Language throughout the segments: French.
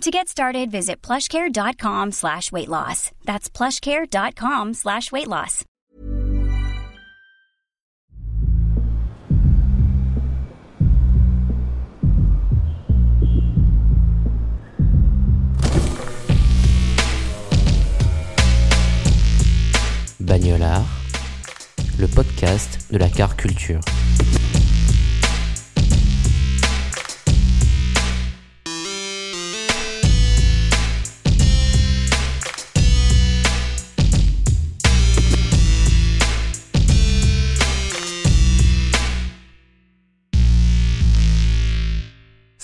To get started, visit plushcare.com slash weight loss. That's plushcare.com slash weight loss. Bagnolard, le podcast de la car culture.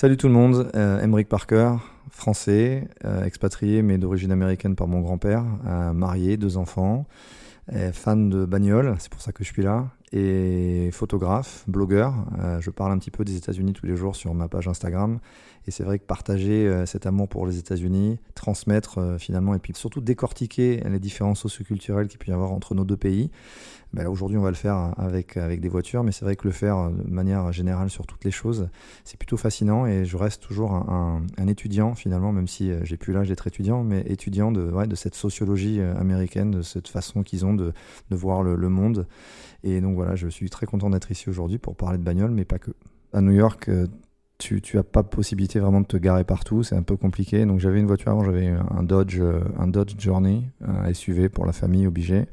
Salut tout le monde, euh, Emeric Parker, français, euh, expatrié mais d'origine américaine par mon grand-père, euh, marié, deux enfants, fan de bagnole, c'est pour ça que je suis là, et photographe, blogueur. Euh, je parle un petit peu des États-Unis tous les jours sur ma page Instagram, et c'est vrai que partager cet amour pour les États-Unis, transmettre finalement, et puis surtout décortiquer les différences socioculturelles qu'il peut y avoir entre nos deux pays, là, aujourd'hui, on va le faire avec, avec des voitures, mais c'est vrai que le faire de manière générale sur toutes les choses, c'est plutôt fascinant et je reste toujours un, étudiant finalement, même si euh, j'ai plus l'âge d'être étudiant, mais étudiant de, ouais, de cette sociologie euh, américaine, de cette façon qu'ils ont de, de voir le, monde. Et donc voilà, je suis très content d'être ici aujourd'hui pour parler de bagnole, mais pas que. À New York, euh, tu, tu as pas possibilité vraiment de te garer partout, c'est un peu compliqué. Donc j'avais une voiture avant, j'avais un Dodge, un Dodge Journey, un SUV pour la famille obligé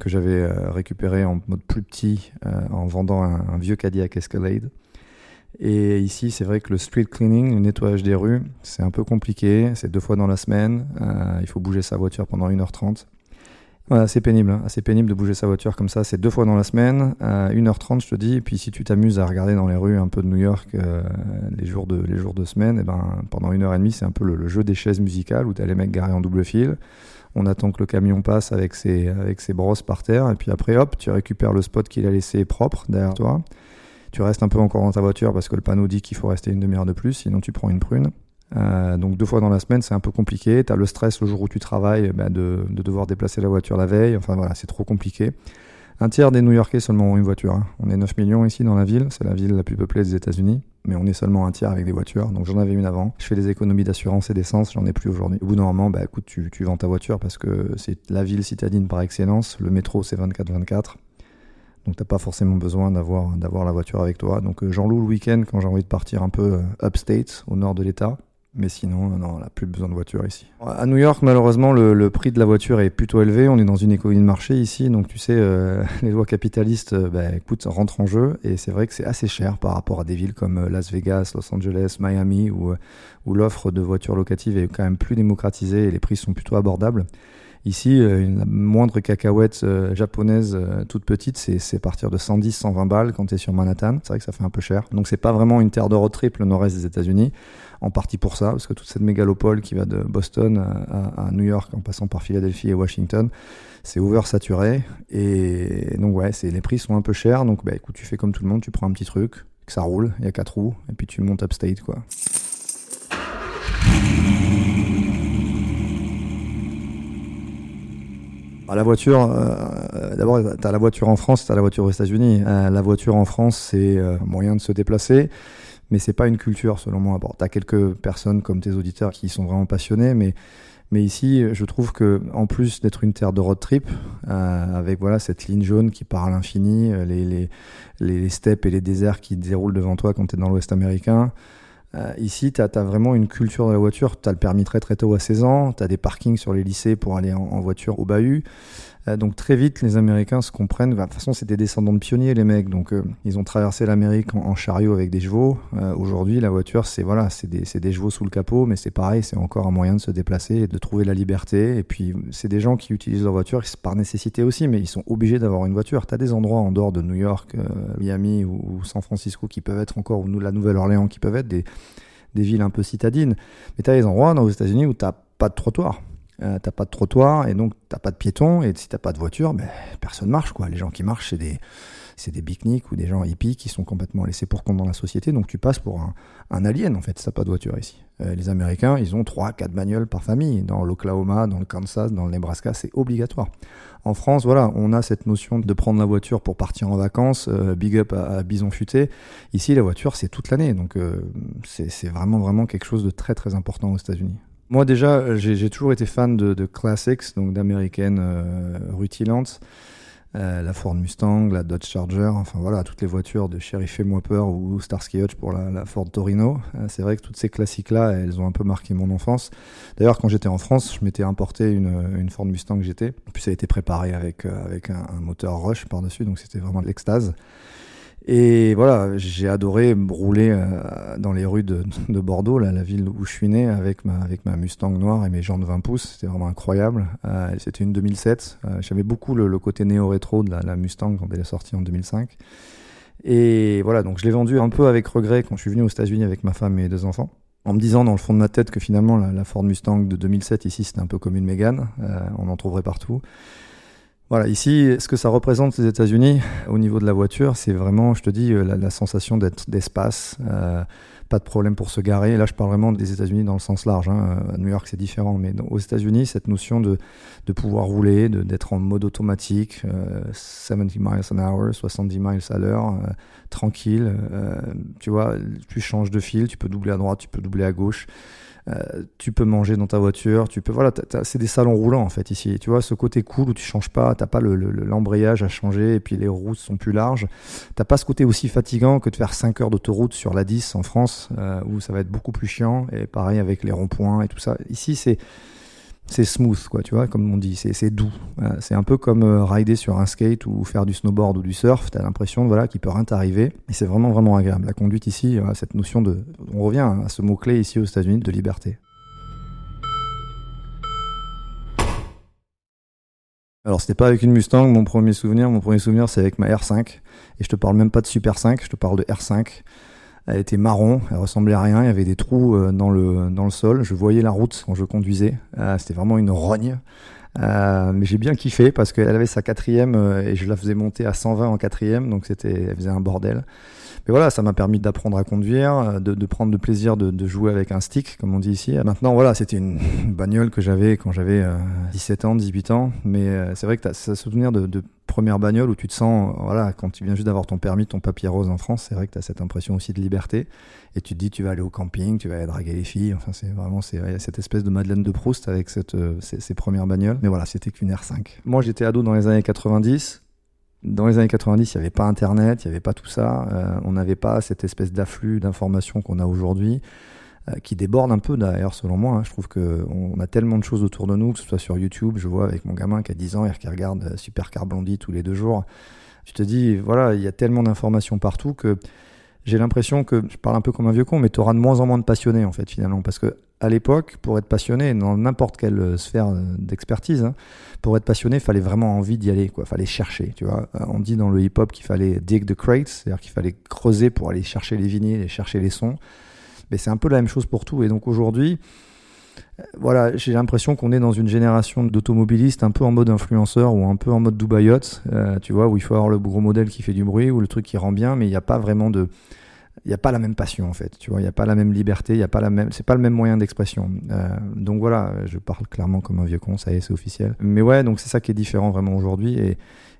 que j'avais euh, récupéré en mode plus petit euh, en vendant un, vieux Cadillac Escalade. Et ici, c'est vrai que le street cleaning, le nettoyage des rues, c'est un peu compliqué. C'est deux fois dans la semaine. Euh, il faut bouger sa voiture pendant 1h30. C'est pénible, hein. assez pénible de bouger sa voiture comme ça. C'est deux fois dans la semaine, euh, 1h30, je te dis. Et puis si tu t'amuses à regarder dans les rues un peu de New York euh, les, jours de, les jours de semaine, et ben, pendant une heure et demie, c'est un peu le, le, jeu des chaises musicales où tu as les mecs garés en double fil on attend que le camion passe avec ses, avec ses brosses par terre, et puis après, hop, tu récupères le spot qu'il a laissé propre derrière toi. Tu restes un peu encore dans ta voiture parce que le panneau dit qu'il faut rester une demi-heure de plus, sinon tu prends une prune. Euh, donc deux fois dans la semaine, c'est un peu compliqué. Tu as le stress le jour où tu travailles bah, de, de, devoir déplacer la voiture la veille. Enfin voilà, c'est trop compliqué. Un tiers des New-Yorkais seulement ont une voiture. Hein. On est 9 millions ici dans la ville, c'est la ville la plus peuplée des États-Unis, mais on est seulement un tiers avec des voitures. Donc j'en avais une avant. Je fais des économies d'assurance et d'essence, j'en ai plus aujourd'hui. Au bout d'un moment, bah écoute, tu, tu vends ta voiture parce que c'est la ville citadine par excellence. Le métro, c'est 24-24. Donc t'as pas forcément besoin d'avoir d'avoir la voiture avec toi. Donc euh, j'en loue le week-end quand j'ai envie de partir un peu euh, upstate, au nord de l'État. Mais sinon, non, on n'a plus besoin de voiture ici. À New York, malheureusement, le, prix de la voiture est plutôt élevé. On est dans une économie de marché ici, donc tu sais, euh, les lois capitalistes, euh, bah, écoute, rentrent en jeu. Et c'est vrai que c'est assez cher par rapport à des villes comme euh, Las Vegas, Los Angeles, Miami, où, où l'offre de voitures locatives est quand même plus démocratisée et les prix sont plutôt abordables. Ici, euh, une moindre cacahuète euh, japonaise euh, toute petite, c'est partir de 110, 120 balles quand tu es sur Manhattan. C'est vrai que ça fait un peu cher. Donc c'est pas vraiment une terre de road trip le nord-est des États-Unis. En partie pour ça, parce que toute cette mégalopole qui va de Boston à, à New York en passant par Philadelphie et Washington, c'est oversaturé. Et donc ouais, les prix sont un peu chers. Donc bah écoute, tu fais comme tout le monde, tu prends un petit truc, que ça roule, il y a quatre roues, et puis tu montes upstate quoi. La voiture, euh, d'abord, tu as la voiture en France, tu as la voiture aux États-Unis. Euh, la voiture en France, c'est euh, un moyen de se déplacer, mais c'est pas une culture, selon moi. Bon, tu as quelques personnes comme tes auditeurs qui sont vraiment passionnés, mais, mais ici, je trouve que en plus d'être une terre de road trip, euh, avec voilà cette ligne jaune qui part à l'infini, les, les, les steppes et les déserts qui déroulent devant toi quand tu es dans l'Ouest américain, euh, ici, tu as, vraiment une culture de la voiture. Tu as le permis très très tôt à 16 ans, tu as des parkings sur les lycées pour aller en voiture au bahut. Euh, donc très vite, les Américains se comprennent. Bah, de toute façon, c'est des descendants de pionniers, les mecs. Donc euh, ils ont traversé l'Amérique en, chariot avec des chevaux. Euh, Aujourd'hui, la voiture, c'est voilà, c'est des, chevaux sous le capot, mais c'est pareil, c'est encore un moyen de se déplacer et de trouver la liberté. Et puis, c'est des gens qui utilisent leur voiture par nécessité aussi, mais ils sont obligés d'avoir une voiture. Tu as des endroits en dehors de New York, Miami ou, San Francisco qui peuvent être encore, ou la Nouvelle-Orléans qui peuvent être des villes un peu citadines. Mais tu as des endroits dans les États-Unis où tu pas de trottoir. Euh, t'as pas de trottoir et donc t'as pas de piétons et si t'as pas de voiture, ben, personne marche quoi. Les gens qui marchent, c'est des c'est des ou des gens hippies qui sont complètement laissés pour compte dans la société. Donc tu passes pour un, un alien en fait, t'as pas de voiture ici. Euh, les Américains, ils ont 3 quatre bagnoles par famille. Dans l'Oklahoma, dans le Kansas, dans le Nebraska, c'est obligatoire. En France, voilà, on a cette notion de prendre la voiture pour partir en vacances, euh, big up à, Bison Futé. Ici, la voiture, c'est toute l'année, donc euh, c'est vraiment, vraiment quelque chose de très, très important aux États-Unis. Moi, déjà, j'ai toujours été fan de, de classics, donc d'américaines euh, rutilantes. Euh, la Ford Mustang, la Dodge Charger, enfin voilà, toutes les voitures de Chéri Fais-moi peur ou Starsky Hutch pour la, Ford Torino. Euh, c'est vrai que toutes ces classiques-là, elles ont un peu marqué mon enfance. D'ailleurs, quand j'étais en France, je m'étais importé une, une Ford Mustang GT. Puis ça a été préparé avec, euh, avec un, un moteur Rush par-dessus, donc c'était vraiment l'extase. Et voilà, j'ai adoré rouler euh, dans les rues de, de, Bordeaux, la ville où je suis né, avec ma, Mustang noire et mes jantes 20 pouces. C'était vraiment incroyable. Euh, C'était une 2007. Euh, J'avais beaucoup le, côté néo-rétro de la, Mustang quand elle est sortie en 2005. Et voilà, donc je l'ai vendue un peu avec regret quand je suis venu aux États-Unis avec ma femme et deux enfants. En me disant dans le fond de ma tête que finalement la, la Ford Mustang de 2007 ici c'était un peu comme une Mégane, euh, on en trouverait partout. Voilà, ici, ce que ça représente les États-Unis au niveau de la voiture, c'est vraiment, je te dis, euh, la, la sensation d'être d'espace, euh, pas de problème pour se garer. là, je parle vraiment des États-Unis dans le sens large. Hein. À New York, c'est différent, mais aux États-Unis, cette notion de, de pouvoir rouler, d'être en mode automatique, euh, 70 miles an hour, 70 miles à l'heure, euh, tranquille. Euh, tu vois, tu changes de fil, tu peux doubler à droite, tu peux doubler à gauche. Euh, tu peux manger dans ta voiture, tu peux voilà, c'est des salons roulants en fait ici. Tu vois ce côté cool où tu changes pas, t'as pas l'embrayage le, le, à changer et puis les routes sont plus larges. T'as pas ce côté aussi fatigant que de faire 5 heures d'autoroute sur la 10 en France euh, où ça va être beaucoup plus chiant et pareil avec les ronds-points et tout ça. Ici c'est c'est smooth, quoi, tu vois, comme on dit, c'est doux. C'est un peu comme euh, rider sur un skate ou faire du snowboard ou du surf. T'as l'impression, voilà, qu'il peut rien t'arriver. Et c'est vraiment, vraiment agréable. La conduite ici, voilà, cette notion de, on revient à ce mot clé ici aux États-Unis de liberté. Alors c'était pas avec une Mustang, mon premier souvenir. Mon premier souvenir c'est avec ma R5. Et je te parle même pas de Super 5, je te parle de R5. Elle était marron, elle ressemblait à rien, il y avait des trous euh, dans le, dans le sol. Je voyais la route quand je conduisais. Euh, C'était vraiment une rogne. Euh, mais j'ai bien kiffé parce qu'elle avait sa quatrième et je la faisais monter à 120 en quatrième, donc c'était, elle faisait un bordel. Mais voilà, ça m'a permis d'apprendre à conduire, de, prendre le plaisir de, jouer avec un stick, comme on dit ici. Maintenant, voilà, c'était une, bagnole que j'avais quand j'avais euh, 17 ans, 18 ans. Mais c'est vrai que as ce souvenir de, première bagnole où tu te sens, voilà, quand tu viens juste d'avoir ton permis, ton papier rose en France, c'est vrai que tu as cette impression aussi de liberté. Et tu te dis, tu vas aller au camping, tu vas aller draguer les filles. Enfin, c'est vraiment c'est cette espèce de Madeleine de Proust avec cette, euh, ces, premières bagnoles. Mais voilà, c'était qu'une R5. Moi, j'étais ado dans les années 90 dans les années 90, il n'y avait pas Internet, il n'y avait pas tout ça. Euh, on n'avait pas cette espèce d'afflux d'informations qu'on a aujourd'hui, euh, qui déborde un peu d'ailleurs, selon moi. Hein. Je trouve qu'on a tellement de choses autour de nous, que ce soit sur YouTube, je vois avec mon gamin qui a 10 ans et qui regarde Supercar Blondie tous les deux jours. Je te dis, voilà, il y a tellement d'informations partout que j'ai l'impression que, je parle un peu comme un vieux con, mais tu auras de moins en moins de passionnés, en fait, finalement. Parce que à l'époque, pour être passionné, dans n'importe quelle sphère d'expertise, hein, pour être passionné, il fallait vraiment envie d'y aller, quoi. Fallait chercher, tu vois. On dit dans le hip-hop qu'il fallait dig the crates, c'est-à-dire qu'il fallait creuser pour aller chercher les vinyles et chercher les sons. Mais c'est un peu la même chose pour tout. Et donc aujourd'hui, voilà, j'ai l'impression qu'on est dans une génération d'automobilistes un peu en mode influenceur ou un peu en mode Dubaïot, euh, tu vois, où il faut avoir le gros modèle qui fait du bruit ou le truc qui rend bien, mais il n'y a pas vraiment de il n'y a pas la même passion en fait, tu vois, il n'y a pas la même liberté, il y a pas la même, c'est pas le même moyen d'expression. Euh, donc voilà, je parle clairement comme un vieux con, ça y est, c'est officiel. Mais ouais, donc c'est ça qui est différent vraiment aujourd'hui et,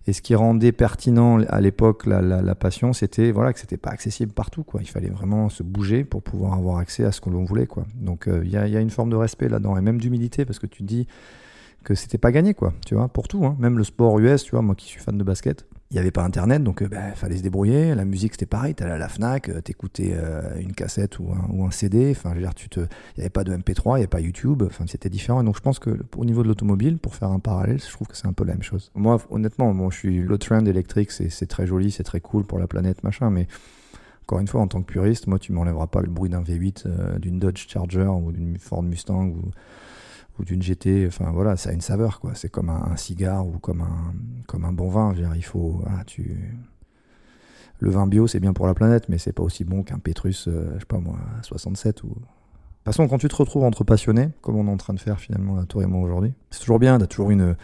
et ce qui rendait pertinent à l'époque la, passion, c'était voilà que c'était pas accessible partout quoi. Il fallait vraiment se bouger pour pouvoir avoir accès à ce que l'on voulait quoi. Donc il euh, y, a, y, a, une forme de respect là-dedans et même d'humilité parce que tu dis que c'était pas gagné quoi, tu vois, pour tout, hein. même le sport US, tu vois, moi qui suis fan de basket il n'y avait pas internet, donc il euh, bah, fallait se débrouiller. La musique c'était pareil, t'allais à la Fnac, euh, t'écoutais euh, une cassette ou un, CD. Enfin, je veux dire, tu te, il n'y avait pas de MP3, il n'y avait pas YouTube. Enfin, c'était différent. Et donc je pense que au niveau de l'automobile, pour faire un parallèle, je trouve que c'est un peu la même chose. Moi, honnêtement, bon, je suis le trend électrique, c'est très joli, c'est très cool pour la planète, machin, mais encore une fois, en tant que puriste, moi, tu m'enlèveras pas le bruit d'un V8, euh, d'une Dodge Charger ou d'une Ford Mustang ou ou d'une GT, enfin voilà, ça a une saveur quoi. C'est comme un, cigare ou comme un comme un bon vin. Il faut, tu le vin bio c'est bien pour la planète, mais c'est pas aussi bon qu'un Pétrus, euh, je sais pas moi, 67 ou toute façon, quand tu te retrouves entre passionnés, comme on est en train de faire finalement, toi et moi aujourd'hui, c'est toujours bien, tu as toujours une,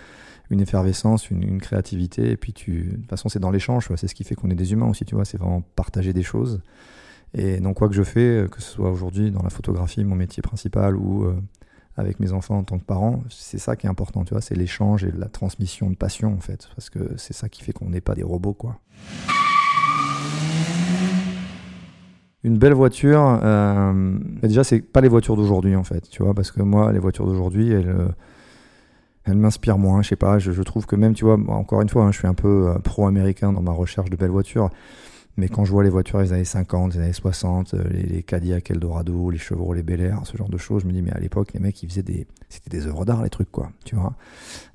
une effervescence, une, créativité, et puis tu, de toute façon, c'est dans l'échange, c'est ce qui fait qu'on est des humains aussi, tu vois, c'est vraiment partager des choses. Et donc, quoi que je fais, que ce soit aujourd'hui dans la photographie, mon métier principal, ou euh, avec mes enfants en tant que parents, c'est ça qui est important, tu vois, c'est l'échange et la transmission de passion, en fait, parce que c'est ça qui fait qu'on n'est pas des robots, quoi. Une belle voiture, euh, déjà, c'est pas les voitures d'aujourd'hui, en fait, tu vois, parce que moi, les voitures d'aujourd'hui, elles. Euh, m'inspirent moins, je sais pas, je, trouve que même, tu vois, encore une fois, hein, je suis un peu pro-américain dans ma recherche de belles voitures. Mais quand je vois les voitures des années 50, des années 60, euh, les, Cadillac Eldorado, les Chevrolet Bel Air, ce genre de choses, je me dis, mais à l'époque, les mecs, ils des. C'était des œuvres d'art, les trucs, quoi. Tu vois.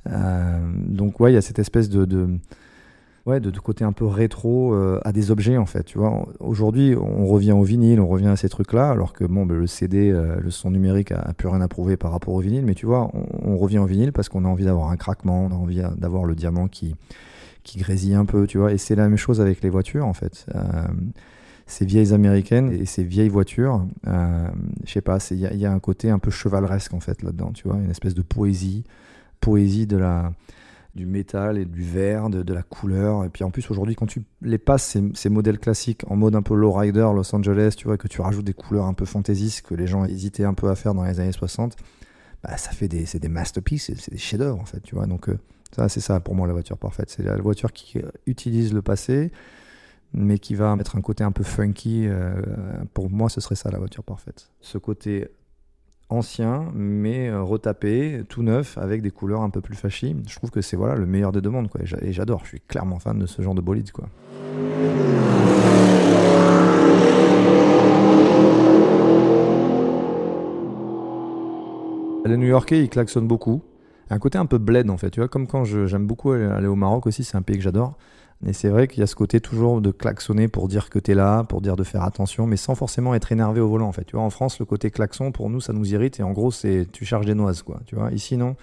Euh, donc, ouais, il y a cette espèce de. de côté un peu rétro euh, à des objets, en fait. Aujourd'hui, on revient au vinyle, on revient à ces trucs-là, alors que, bon, ben, le CD, le son numérique a, plus rien à prouver par rapport au vinyle. Mais tu vois, on revient au vinyle parce qu'on a envie d'avoir un craquement, on a envie d'avoir le diamant qui qui grésille un peu, tu vois. Et c'est la même chose avec les voitures, en fait. Euh, ces vieilles américaines et ces vieilles voitures, euh, je sais pas, il y, a un côté un peu chevaleresque, en fait, là-dedans, tu vois. Une espèce de poésie, poésie de la du métal et du verre, de, la couleur. Et puis en plus, aujourd'hui, quand tu les passes, ces, ces, modèles classiques en mode un peu lowrider, Los Angeles, tu vois, que tu rajoutes des couleurs un peu fantaisistes que les gens hésitaient un peu à faire dans les années 60, bah, ça fait des, c'est des masterpieces, c'est des chefs-d'œuvre, en fait, tu vois. Donc, euh, c'est ça pour moi la voiture parfaite. C'est la voiture qui utilise le passé, mais qui va mettre un côté un peu funky. Euh, pour moi, ce serait ça la voiture parfaite. Ce côté ancien, mais euh, retapé, tout neuf, avec des couleurs un peu plus fashy. Je trouve que c'est voilà le meilleur des deux mondes, quoi. Et j'adore. Je suis clairement fan de ce genre de bolide, quoi. Les New-Yorkais, ils klaxonnent beaucoup un côté un peu bled en fait, tu vois, comme quand j'aime beaucoup aller, au Maroc aussi, c'est un pays que j'adore. Et c'est vrai qu'il y a ce côté toujours de klaxonner pour dire que tu es là, pour dire de faire attention, mais sans forcément être énervé au volant en fait. Tu vois, en France, le côté klaxon, pour nous, ça nous irrite et en gros, c'est tu charges des noises quoi. Tu vois, ici non.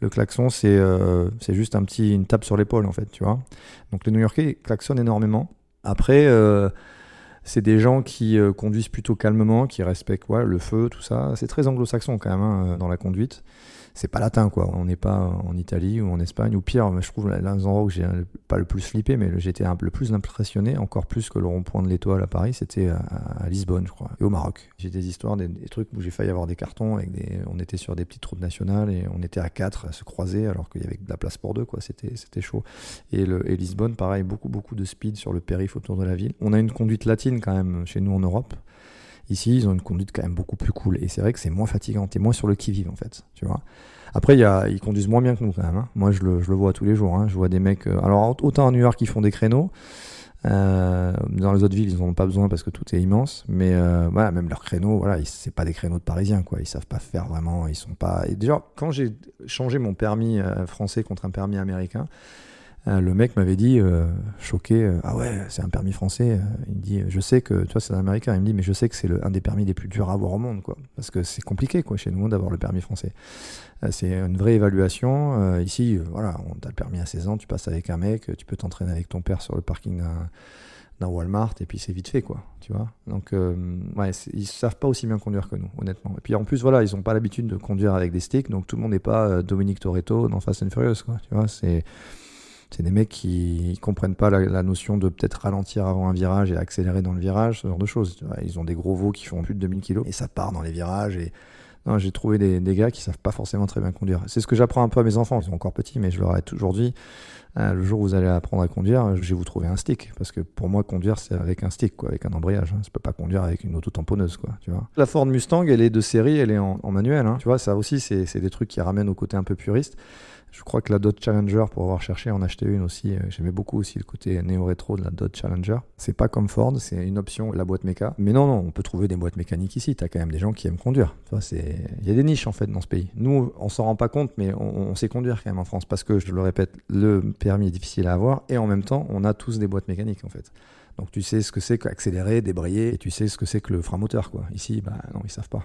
Le klaxon, c'est euh, c'est juste un petit une tape sur l'épaule en fait, tu vois. Donc les New-Yorkais klaxonnent énormément. Après, euh, c'est des gens qui euh, conduisent plutôt calmement, qui respectent le feu, tout ça. C'est très anglo-saxon quand même hein, dans la conduite c'est pas latin quoi. On n'est pas en Italie ou en Espagne ou pire. Je trouve l'un des endroits où j'ai pas le plus flippé, mais j'étais le plus impressionné, encore plus que le rond-point de l'Étoile à Paris, c'était à, Lisbonne, je crois, et au Maroc. J'ai des histoires, des, trucs où j'ai failli avoir des cartons on était sur des petites routes nationales et on était à quatre à se croiser alors qu'il y avait de la place pour deux quoi. C'était chaud. Et, et Lisbonne, pareil, beaucoup beaucoup de speed sur le périph autour de la ville. On a une conduite latine quand même chez nous en Europe. Ici, ils ont une conduite quand même beaucoup plus cool. Et c'est vrai que c'est moins fatigant. T'es moins sur le qui-vive, en fait. Tu vois. Après, ils conduisent moins bien que nous, quand même. Hein. Moi, je le, vois tous les jours. Hein. Je vois des mecs. Euh, alors, autant à New York, ils font des créneaux. Euh, dans les autres villes, ils n'en ont pas besoin parce que tout est immense. Mais euh, voilà, même leurs créneaux, voilà, c'est pas des créneaux de Parisiens, quoi. Ils savent pas faire vraiment. Ils sont pas. Déjà, quand j'ai changé mon permis français contre un permis américain, le mec m'avait dit, euh, choqué, euh, ah ouais, c'est un permis français. il me dit, je sais que, tu vois, c'est un américain. Il me dit, mais je sais que c'est un des permis les plus durs à avoir au monde, quoi. Parce que c'est compliqué, quoi, chez nous, d'avoir le permis français. c'est une vraie évaluation. ici, voilà, on a le permis à 16 ans, tu passes avec un mec, tu peux t'entraîner avec ton père sur le parking d'un Walmart et puis c'est vite fait quoi tu vois donc ouais ils savent pas aussi bien conduire que nous honnêtement et puis en plus voilà ils ont pas l'habitude de conduire avec des sticks donc tout le monde n'est pas Dominique Toretto dans Fast and Furious quoi tu vois c'est c'est des mecs qui comprennent pas la, notion de peut-être ralentir avant un virage et accélérer dans le virage, ce genre de choses. Ils ont des gros veaux qui font plus de 2000 kg et ça part dans les virages. Et j'ai trouvé des, gars qui savent pas forcément très bien conduire. C'est ce que j'apprends un peu à mes enfants. Ils sont encore petits, mais je leur ai toujours dit euh, le jour où vous allez apprendre à conduire, je vais vous trouver un stick. Parce que pour moi, conduire, c'est avec un stick, quoi, avec un embrayage. Hein. Je peux pas conduire avec une auto-tamponneuse, quoi, tu vois. La Ford Mustang, elle est de série, elle est en, manuel. Hein. Tu vois, ça aussi, c'est des trucs qui ramènent au côté un peu puriste. Je crois que la Dodge Challenger, pour avoir cherché, en acheter une aussi. Euh, j'aimais beaucoup aussi le côté néo-rétro de la Dodge Challenger. C'est pas comme Ford, c'est une option, la boîte méca. Mais non, non, on peut trouver des boîtes mécaniques ici. T'as quand même des gens qui aiment conduire. Il y a des niches en fait dans ce pays. Nous, on s'en rend pas compte, mais on, sait conduire quand même en France parce que, je le répète, le permis est difficile à avoir et en même temps, on a tous des boîtes mécaniques en fait. Donc tu sais ce que c'est qu'accélérer, débrayer, et tu sais ce que c'est que le frein moteur. Ici, bah non, ils savent pas.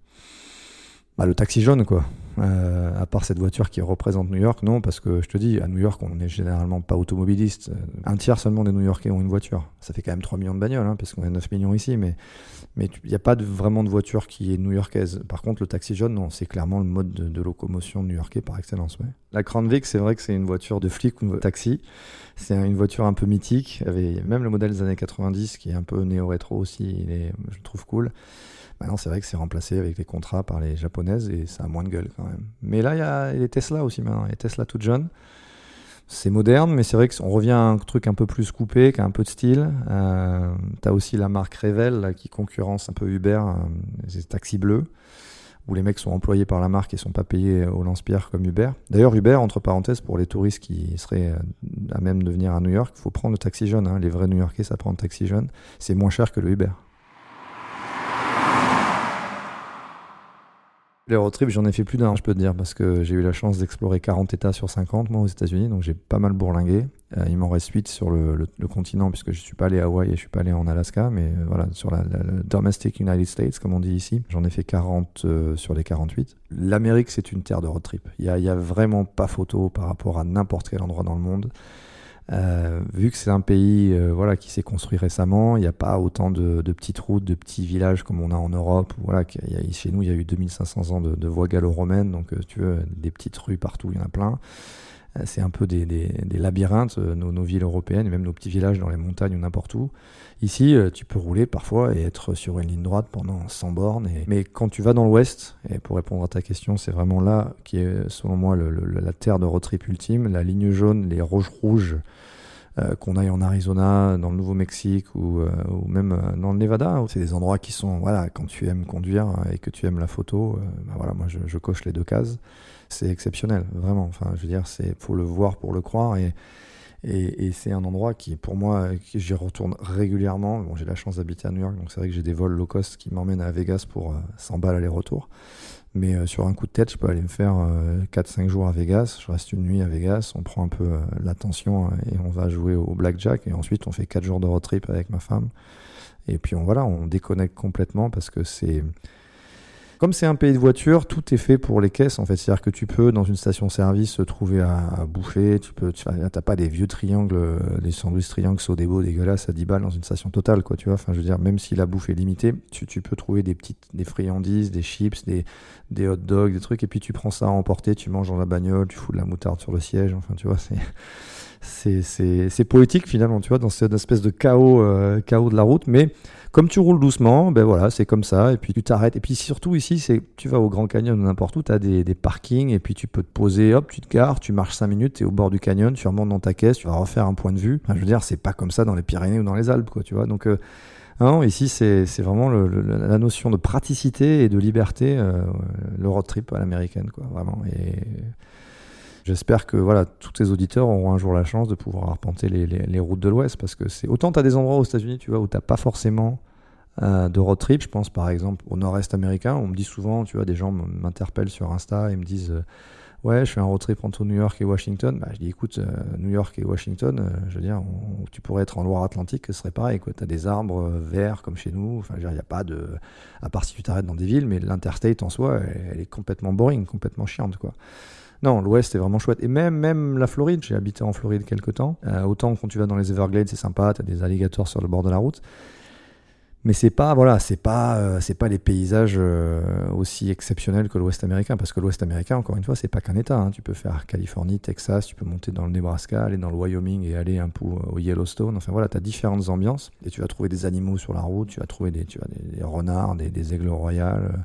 bah, le taxi jaune, quoi. Euh, à part cette voiture qui représente New York, non, parce que je te dis, à New York, on n'est généralement pas automobiliste. Un tiers seulement des New Yorkais ont une voiture. Ça fait quand même 3 millions de bagnoles, hein, parce qu'on est 9 millions ici, mais mais il n'y a pas vraiment de voiture qui est new-yorkaise. Par contre, le taxi jaune, non, c'est clairement le mode de, locomotion new-yorkais par excellence. La Crown Vic, c'est vrai que c'est une voiture de flic ou de taxi. C'est une voiture un peu mythique, même le modèle des années 90 qui est un peu néo-rétro aussi, il est, je le trouve cool. Maintenant, c'est vrai que c'est remplacé avec les contrats par les japonaises et ça a moins de gueule quand même. Mais là, il y a les Tesla aussi maintenant, les Tesla toutes jeunes. C'est moderne, mais c'est vrai qu'on revient à un truc un peu plus coupé, qui a un peu de style. Euh, T'as aussi la marque Revel qui concurrence un peu Uber, euh, les taxis bleus, où les mecs sont employés par la marque et sont pas payés au lance-pierre comme Uber. D'ailleurs, Uber, entre parenthèses, pour les touristes qui seraient euh, à même de venir à New York, il faut prendre le taxi jaune. Hein. Les vrais New-Yorkais, ça prend le taxi jaune. C'est moins cher que le Uber. Les road trips, j'en ai fait plus d'un, je peux te dire, parce que j'ai eu la chance d'explorer 40 États sur 50, moi, aux États-Unis, donc j'ai pas mal bourlingué. Euh, il m'en reste 8 sur le, continent, puisque je suis pas allé à Hawaï et je suis pas allé en Alaska, mais euh, voilà, sur la, domestic United States, comme on dit ici, j'en ai fait 40 euh, sur les 48. L'Amérique, c'est une terre de road trip. Il y y a, vraiment pas photo par rapport à n'importe quel endroit dans le monde. Euh, vu que c'est un pays euh, voilà, qui s'est construit récemment, il n'y a pas autant de, petites routes, de petits villages comme on a en Europe. Voilà, chez nous, il y a eu 2500 ans de, voies gallo-romaines, donc euh, tu veux, des petites rues partout, il y en a plein. C'est un peu des, labyrinthes, nos, villes européennes, même nos petits villages dans les montagnes ou n'importe où. Ici, tu peux rouler parfois et être sur une ligne droite pendant 100 bornes. Mais quand tu vas dans l'ouest, et pour répondre à ta question, c'est vraiment là qui est, selon moi, la terre de road trip ultime. La ligne jaune, les roches rouges, euh, qu'on aille en Arizona, dans le Nouveau-Mexique ou, euh, même euh, dans le Nevada. C'est des endroits qui sont, voilà, quand tu aimes conduire et que tu aimes la photo, bah voilà, moi je, coche les deux cases. C'est exceptionnel, vraiment. Enfin, je veux dire, c'est faut le voir pour le croire et et, c'est un endroit qui, pour moi, j'y retourne régulièrement. Bon, j'ai la chance d'habiter à New York, donc c'est vrai que j'ai des vols low cost qui m'emmènent à Vegas pour 100 balles aller-retour. Mais euh, sur un coup de tête, je peux aller me faire 4-5 euh, jours à Vegas. Je reste une nuit à Vegas, on prend un peu euh, l'attention et on va jouer au blackjack. Et ensuite, on fait 4 jours de road trip avec ma femme. Et puis on, voilà, on déconnecte complètement parce que c'est comme c'est un pays de voiture, tout est fait pour les caisses en fait. C'est-à-dire que tu peux dans une station-service trouver à, bouffer. Tu peux, tu n'as pas des vieux triangles, euh, des sandwichs triangles Sodebo dégueulasses à 10 balles dans une station totale, quoi. Tu vois. Enfin, je veux dire, même si la bouffe est limitée, tu, tu peux trouver des petites, des friandises, des chips, des, des hot dogs, des trucs. Et puis tu prends ça à emporter, tu manges dans la bagnole, tu fous de la moutarde sur le siège. Enfin, tu vois, c'est c'est poétique finalement, tu vois, dans cette espèce de chaos, euh, chaos de la route. Mais comme tu roules doucement, ben voilà, c'est comme ça. Et puis tu t'arrêtes. Et puis surtout ici, c'est tu vas au Grand Canyon ou n'importe où, tu as des, parkings et puis tu peux te poser, hop, tu te gares, tu marches 5 minutes, tu es au bord du canyon, tu remontes dans ta caisse, tu vas refaire un point de vue. je veux dire, c'est pas comme ça dans les Pyrénées ou dans les Alpes, quoi, tu vois. Donc, euh, non, ici, c'est vraiment la notion de praticité et de liberté, euh, le road trip à l'américaine, quoi, vraiment. Et j'espère que voilà, tous tes auditeurs auront un jour la chance de pouvoir arpenter les, routes de l'Ouest parce que c'est autant tu as des endroits aux États-Unis, tu vois, où pas forcément euh, de road trip. Je pense par exemple au nord-est américain. On me dit souvent, tu vois, des gens m'interpellent sur Insta et me disent euh, Ouais, je fais un road trip entre New York et Washington. Bah, je dis Écoute, euh, New York et Washington, je veux dire, tu pourrais être en Loire-Atlantique, ce serait pareil. Tu as des arbres verts comme chez nous. Enfin, il n'y a pas de. À part si tu t'arrêtes dans des villes, mais l'interstate en soi, elle, est complètement boring, complètement chiante, quoi. Non, l'Ouest est vraiment chouette. Et même, même la Floride, j'ai habité en Floride quelques temps. autant quand tu vas dans les Everglades, c'est sympa, tu as des alligators sur le bord de la route. Mais c'est pas voilà, c'est pas euh, c'est pas les paysages euh, aussi exceptionnels que l'Ouest américain parce que l'Ouest américain encore une fois c'est pas qu'un État. hein. Tu peux faire Californie, Texas, tu peux monter dans le Nebraska, aller dans le Wyoming et aller un peu au Yellowstone. Enfin voilà, tu as différentes ambiances et tu vas trouver des animaux sur la route, tu vas trouver des tu vois, des, renards, des, des aigles royales, euh,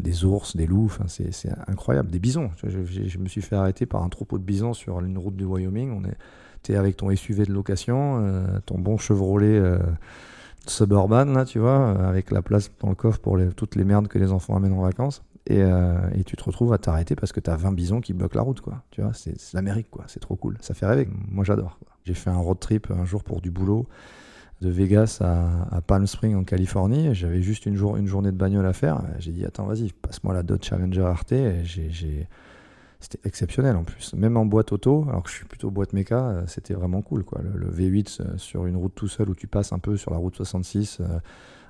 des ours, des loups. C'est incroyable, des bisons. Je, je- me suis fait arrêter par un troupeau de bisons sur une route du Wyoming. On t'es avec ton SUV de location, euh, ton bon Chevrolet. euh, suburban là tu vois euh, avec la place dans le coffre pour toutes les merdes que les enfants amènent en vacances et, et tu te retrouves à t'arrêter parce que t'as 20 bisons qui bloquent la route quoi tu vois c'est l'Amérique quoi c'est trop cool ça fait rêver moi j'adore j'ai fait un road trip un jour pour du boulot de Vegas à, Palm Springs en Californie j'avais juste une, jour, une journée de bagnole à faire j'ai dit attends vas-y passe-moi la Dodge Challenger j'ai c'était exceptionnel en plus. Même en boîte auto, alors que je suis plutôt boîte méca, euh, c'était vraiment cool. Quoi. Le, le V8 euh, sur une route tout seul où tu passes un peu sur la route 66 euh,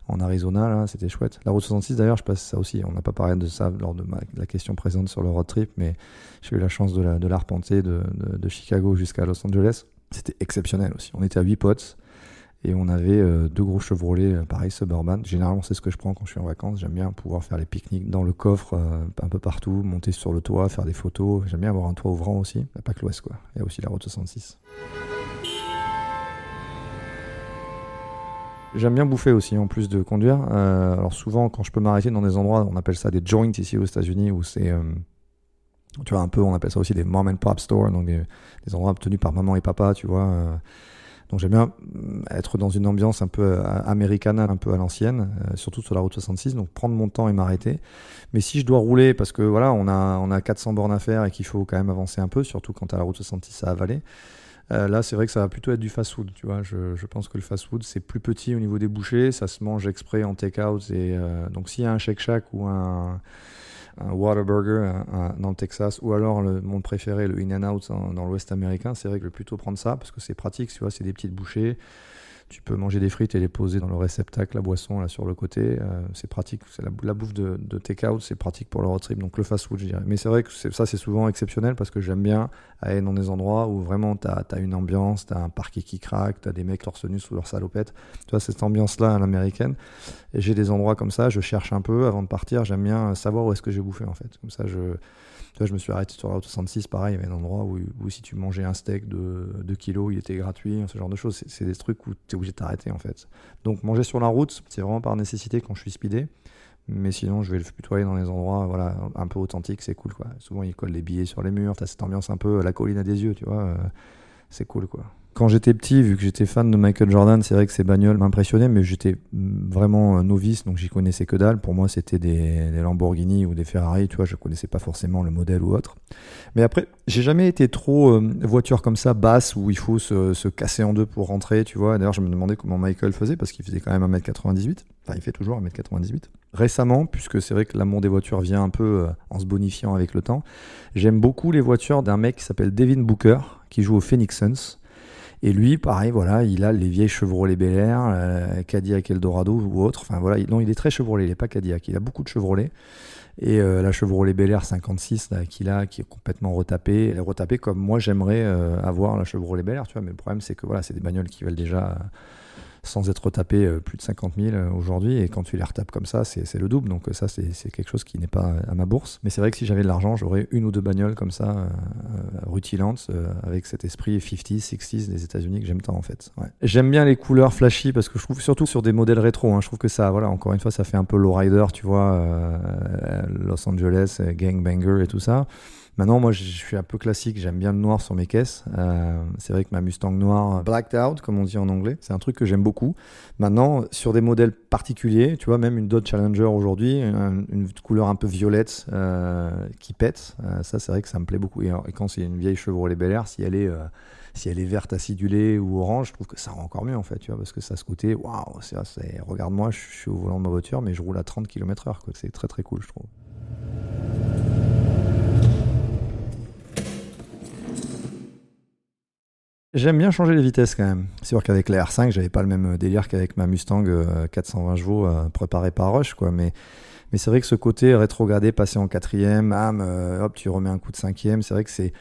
en Arizona, c'était chouette. La route 66, d'ailleurs, je passe ça aussi. On n'a pas parlé de ça lors de la question présente sur le road trip, mais j'ai eu la chance de la- de l'arpenter de, de Chicago jusqu'à Los Angeles. C'était exceptionnel aussi. On était à 8 potes et on avait euh, deux gros Chevrolets, euh, pareil, suburban. Généralement, c'est ce que je prends quand je suis en vacances. J'aime bien pouvoir faire les pique-niques dans le coffre, euh, un peu partout, monter sur le toit, faire des photos. J'aime bien avoir un toit ouvrant aussi. Il y a Pas que l'Ouest, quoi. Il y a aussi la route 66. J'aime bien bouffer aussi, en plus de conduire. Alors souvent, quand je peux m'arrêter dans des endroits, on appelle ça des joints ici aux États-Unis, où c'est, tu vois, un peu, on appelle ça aussi des mom and pop stores, donc des, endroits tenus par maman et papa, tu vois. Donc j'aime bien mm, être dans une ambiance un peu euh, americana, un peu à l'ancienne, euh, surtout sur la route 66, donc prendre mon temps et m'arrêter. Mais si je dois rouler, parce que voilà, on a, on a 400 bornes à faire et qu'il faut quand même avancer un peu, surtout quand à la route 66 à avaler. Euh, là, c'est vrai que ça va plutôt être du fast-food. Tu vois, je, je pense que le fast-food c'est plus petit au niveau des bouchées, ça se mange exprès en take-out. Donc, s'il y a un Shake Shack ou un, un Whataburger un- dans le Texas, ou alors le, mon préféré, le In-N-Out dans, dans l'Ouest américain, c'est vrai que je vais plutôt prendre ça parce que c'est pratique. Tu vois, c'est des petites bouchées. Tu peux manger des frites et les poser dans le réceptacle, la boisson là sur le côté. Euh, c'est pratique. C'est la, bouffe de, take-out, c'est pratique pour le road trip. Donc le fast-food, je dirais. Mais c'est vrai que ça, c'est souvent exceptionnel parce que j'aime bien aller dans des endroits où vraiment tu une ambiance, tu as un parquet qui craque, tu as des mecs torse nu sous leur salopette. Tu vois, cette ambiance-là à l'américaine. Et j'ai des endroits comme ça, je cherche un peu avant de partir. J'aime bien savoir où est-ce que j'ai bouffé en fait. Comme ça, je. Tu je me suis arrêté sur la route 66, pareil, il y avait un endroit où, où si tu mangeais un steak de 2 kilos, il était gratuit, ce genre de choses. C'est- des trucs où tu es obligé de t'arrêter en fait. Donc manger sur la route, c'est vraiment par nécessité quand je suis speedé. Mais sinon, je vais plutôt aller dans des endroits voilà, un peu authentiques, c'est cool quoi. Souvent, ils collent les billets sur les murs, t'as cette ambiance un peu la colline à des yeux, tu vois. euh, c'est cool quoi. Quand j'étais petit, vu que j'étais fan de Michael Jordan, c'est vrai que ces bagnoles m'impressionnaient, mais j'étais mm, vraiment euh, novice, donc j'y connaissais que dalle. Pour moi, c'était des, Lamborghini ou des Ferrari, tu vois, je connaissais pas forcément le modèle ou autre. Mais après, j'ai jamais été trop euh, voiture comme ça, basse, où il faut se, se casser en deux pour rentrer, tu vois. D'ailleurs, je me demandais comment Michael faisait, parce qu'il faisait quand même 1m98. Enfin, il fait toujours 1m98. Récemment, puisque c'est vrai que l'amour des voitures vient un peu euh, en se bonifiant avec le temps, j'aime beaucoup les voitures d'un mec qui s'appelle Devin Booker, qui joue au Phoenix Suns. Et lui, pareil, voilà, il a les vieilles Chevrolet Bel Air, euh, Cadillac Eldorado ou autre. Voilà, il- non, il est très Chevrolet, il n'est pas Cadillac, il a beaucoup de Chevrolet. Et euh, la Chevrolet Bel Air 56 là, qu'il a, qui est complètement retapée, elle est retapée comme moi j'aimerais euh, avoir la Chevrolet Bel Air, tu vois. Mais le problème, c'est que voilà, c'est des bagnoles qui valent déjà, sans être retapées, euh, plus de 50 000 euh, aujourd'hui. Et quand tu les retapes comme ça, c'est le double. Donc euh, ça, c'est quelque chose qui n'est pas à ma bourse. Mais c'est vrai que si j'avais de l'argent, j'aurais une ou deux bagnoles comme ça, euh, rutilantes, avec cet esprit 50s, 60s des États-Unis que j'aime tant en fait. J'aime bien les couleurs flashy parce que je trouve, surtout sur des modèles rétro, hein, je trouve que ça, voilà, encore une fois, ça fait un peu lowrider, tu vois, Los Angeles, gangbanger et tout ça. Maintenant, moi, je suis un peu classique. J'aime bien le noir sur mes caisses. Euh, c'est vrai que ma Mustang noire, blacked out, comme on dit en anglais, c'est un truc que j'aime beaucoup. Maintenant, sur des modèles particuliers, tu vois, même une Dodge Challenger aujourd'hui, une, couleur un peu violette euh, qui pète, euh, ça, c'est vrai que ça me plaît beaucoup. Et, quand c'est une vieille Chevrolet Bel Air, si elle est euh, si elle est verte acidulée ou orange, je trouve que ça rend encore mieux en fait, tu vois, parce que ça ce côté, waouh, c'est, regarde-moi, je suis au volant de ma voiture, mais je roule à 30 km/h. C'est très très cool, je trouve. J'aime bien changer les vitesses quand même. C'est sûr qu'avec la R5, j'avais pas le même délire qu'avec ma Mustang euh, 420 chevaux euh, préparée par Rush, quoi. Mais, mais c'est vrai que ce côté rétrogradé, passer en quatrième, euh, hop, tu remets un coup de cinquième, c'est vrai que c'est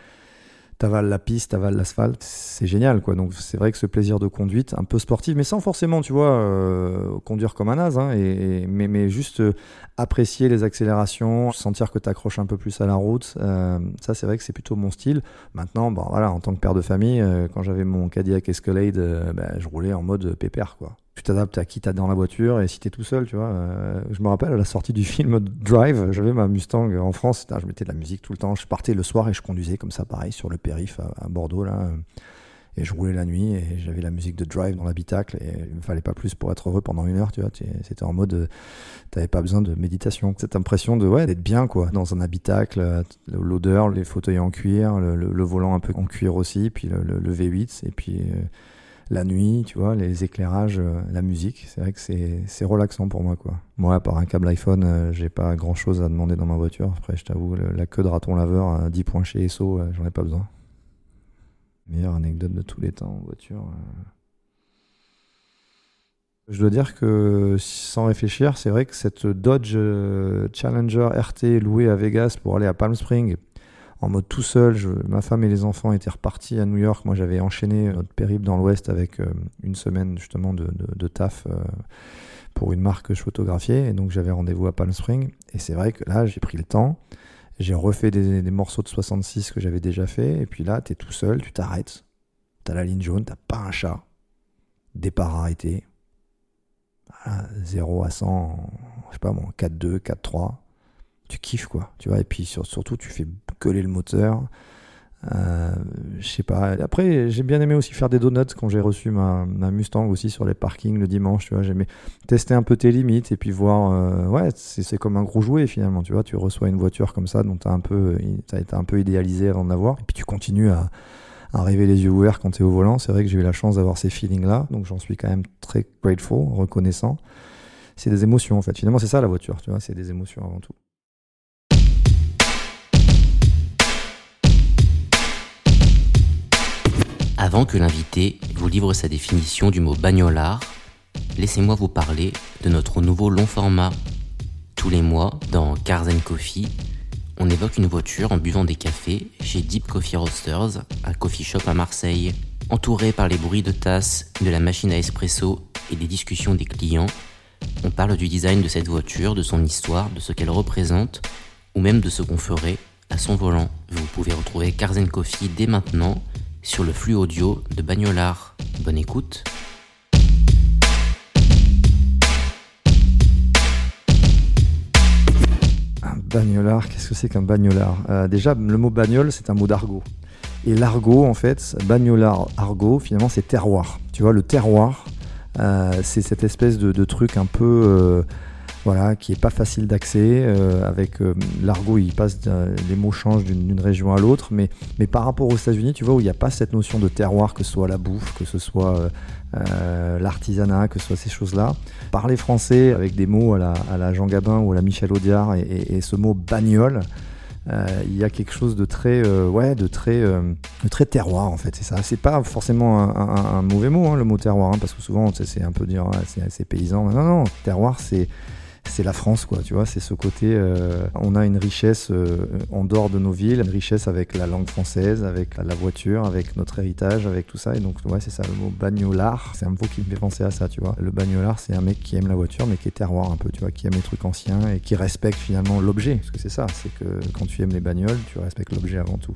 t'avales la piste, t'avales l'asphalte, c'est génial quoi. Donc c'est vrai que ce plaisir de conduite, un peu sportif, mais sans forcément, tu vois, euh, conduire comme un as, hein, et, mais, mais juste euh, apprécier les accélérations, sentir que t'accroches un peu plus à la route, euh, ça c'est vrai que c'est plutôt mon style. Maintenant, bon voilà, en tant que père de famille, quand j'avais mon Cadillac Escalade, bah, je roulais en mode pépère quoi t'adaptes à qui t'as dans la voiture et si t'es tout seul, tu vois. je me rappelle à la sortie du film Drive, j'avais ma Mustang en France, je mettais de la musique tout le temps. Je partais le soir et je conduisais comme ça, pareil, sur le périph' à, Bordeaux, là. Et je roulais la nuit et j'avais la musique de Drive dans l'habitacle et il me fallait pas plus pour être heureux pendant une heure, tu vois. C'était en mode, t'avais pas besoin de méditation. Cette impression de, ouais, d'être bien, quoi, dans un habitacle, l'odeur, les fauteuils en cuir, le, volant un peu en cuir aussi, puis le, V8 et puis la nuit, tu vois, les éclairages, euh, la musique. C'est vrai que c'est relaxant pour moi, quoi. Moi, par un câble iPhone, euh, j'ai pas grand chose à demander dans ma voiture. Après, je t'avoue, la queue de raton laveur à 10 points chez Esso, euh, j'en ai pas besoin. Meilleure anecdote de tous les temps en voiture. Je dois dire que sans réfléchir, c'est vrai que cette Dodge Challenger RT louée à Vegas pour aller à Palm Springs en mode tout seul. ma femme et les enfants étaient repartis à New York. Moi, j'avais enchaîné notre périple dans l'Ouest avec euh, une semaine justement de, taf euh, pour une marque que je photographiais. Et donc, j'avais rendez-vous à Palm Springs. Et c'est vrai que là, j'ai pris le temps. J'ai refait des, morceaux de 66 que j'avais déjà fait. Et puis là, tu es tout seul, tu t'arrêtes. Tu as la ligne jaune, t'as pas un chat. Départ arrêté. 0 à 100, je sais pas moi, 4-2, 4-3 tu kiffes quoi, tu vois. Et puis surtout, tu fais coller le moteur. Euh, je sais pas. Après, j'ai bien aimé aussi faire des donuts quand j'ai reçu ma, Mustang aussi sur les parkings le dimanche. Tu vois, j'aimais tester un peu tes limites et puis voir. Euh, ouais, c'est comme un gros jouet finalement. Tu vois, tu reçois une voiture comme ça dont tu as un peu, as été un peu idéalisé avant de l'avoir. Et puis tu continues à, à arriver les yeux ouverts quand tu es au volant. C'est vrai que j'ai eu la chance d'avoir ces feelings-là, donc j'en suis quand même très grateful, reconnaissant. C'est des émotions en fait. Finalement, c'est ça la voiture. Tu vois, c'est des émotions avant tout. Avant que l'invité vous livre sa définition du mot bagnolard, laissez-moi vous parler de notre nouveau long format. Tous les mois, dans Cars Coffee, on évoque une voiture en buvant des cafés chez Deep Coffee Roasters, un coffee shop à Marseille. Entouré par les bruits de tasses, de la machine à espresso et des discussions des clients, on parle du design de cette voiture, de son histoire, de ce qu'elle représente, ou même de ce qu'on ferait à son volant. Vous pouvez retrouver Cars Coffee dès maintenant sur le flux audio de Bagnolard. Bonne écoute. Un bagnolard, qu'est-ce que c'est qu'un bagnolard? Euh, Déjà, le mot bagnole, c'est un mot d'argot. Et l'argot, en fait, bagnolard, argot, finalement, c'est terroir. Tu vois, le terroir, euh, c'est cette espèce de, truc un peu. Euh, voilà, qui est pas facile d'accès. Euh, avec euh, l'argot, il passe, les mots changent d'une région à l'autre, mais, mais par rapport aux États-Unis, tu vois, où il n'y a pas cette notion de terroir, que ce soit la bouffe, que ce soit euh, l'artisanat, que ce soit ces choses-là. Parler français avec des mots à la, à la Jean Gabin ou à la Michel Audiard et, ce mot bagnole. il y a quelque chose de très, ouais, de très, de très terroir en fait. C'est ça. C'est pas forcément un, mauvais mot, hein, le mot terroir, hein, parce que souvent c'est un peu dire, c'est assez paysan. Non, non, terroir, c'est c'est la France, quoi. Tu vois, c'est ce côté. Euh, on a une richesse euh, en dehors de nos villes, une richesse avec la langue française, avec la voiture, avec notre héritage, avec tout ça. Et donc, ouais, c'est ça, le mot bagnolard. C'est un mot qui me fait penser à ça, tu vois. Le bagnolard, c'est un mec qui aime la voiture, mais qui est terroir un peu, tu vois, qui aime les trucs anciens et qui respecte finalement l'objet. Parce que c'est ça, c'est que quand tu aimes les bagnoles, tu respectes l'objet avant tout.